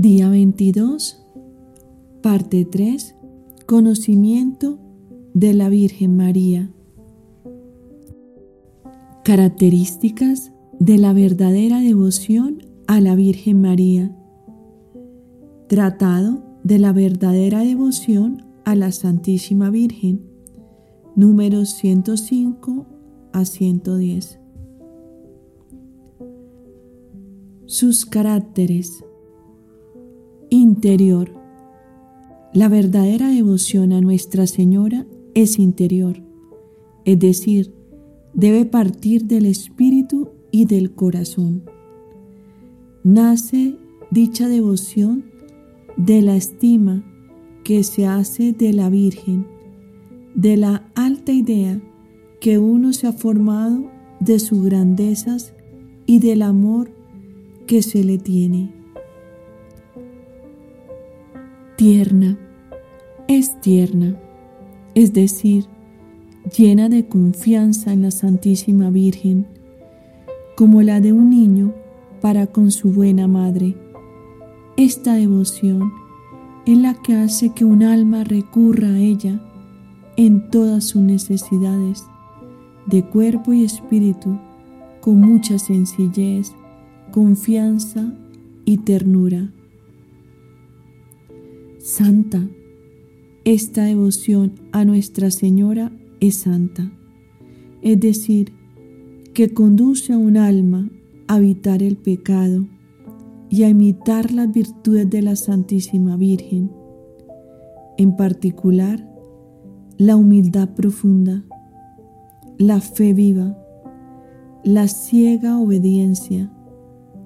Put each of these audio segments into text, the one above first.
Día 22, parte 3, conocimiento de la Virgen María. Características de la verdadera devoción a la Virgen María. Tratado de la verdadera devoción a la Santísima Virgen. Números 105 a 110. Sus caracteres. Interior. La verdadera devoción a Nuestra Señora es interior, es decir, debe partir del espíritu y del corazón. Nace dicha devoción de la estima que se hace de la Virgen, de la alta idea que uno se ha formado de sus grandezas y del amor que se le tiene. Tierna, es tierna, es decir, llena de confianza en la Santísima Virgen, como la de un niño para con su buena madre. Esta devoción es la que hace que un alma recurra a ella en todas sus necesidades de cuerpo y espíritu con mucha sencillez confianza y ternura. Santa, esta devoción a Nuestra Señora es santa, es decir, que conduce a un alma a evitar el pecado y a imitar las virtudes de la Santísima Virgen, en particular la humildad profunda, la fe viva, la ciega obediencia,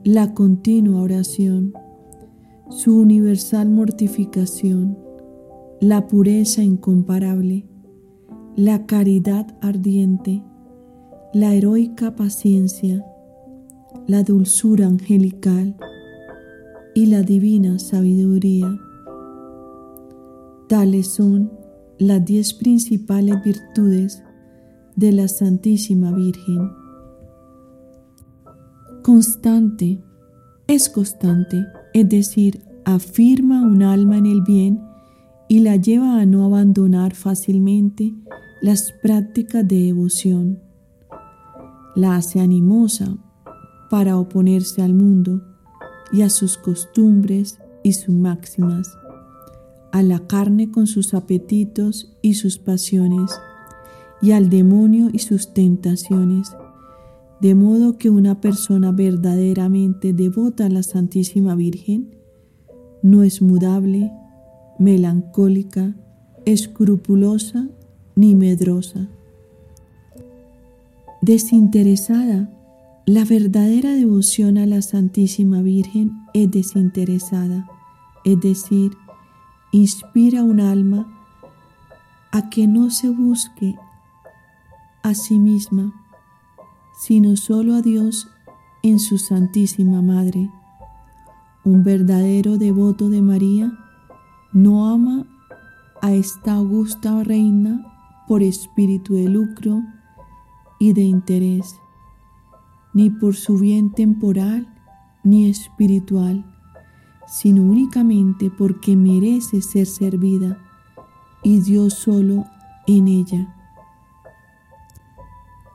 la continua oración, su universal mortificación, la pureza incomparable, la caridad ardiente, la heroica paciencia, la dulzura angelical y la divina sabiduría. Tales son las diez principales virtudes de la Santísima Virgen constante, es constante, es decir, afirma un alma en el bien y la lleva a no abandonar fácilmente las prácticas de devoción. La hace animosa para oponerse al mundo y a sus costumbres y sus máximas, a la carne con sus apetitos y sus pasiones, y al demonio y sus tentaciones, de modo que una persona verdaderamente devota a la Santísima Virgen no es mudable, melancólica, escrupulosa ni medrosa. Desinteresada, la verdadera devoción a la Santísima Virgen es desinteresada, es decir, inspira un alma a que no se busque a sí misma, sino solo a Dios en su Santísima Madre. Un verdadero devoto de María no ama a esta augusta reina por espíritu de lucro y de interés, ni por su bien temporal ni espiritual, sino únicamente porque merece ser servida y Dios solo en ella.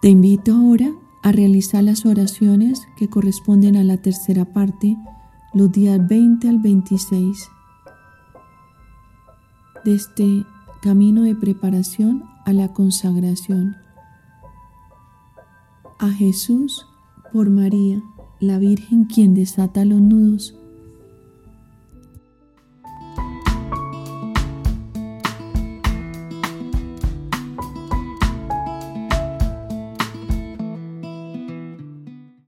Te invito ahora a realizar las oraciones que corresponden a la tercera parte los días 20 al 26 de este camino de preparación a la consagración. A Jesús por María, la Virgen quien desata los nudos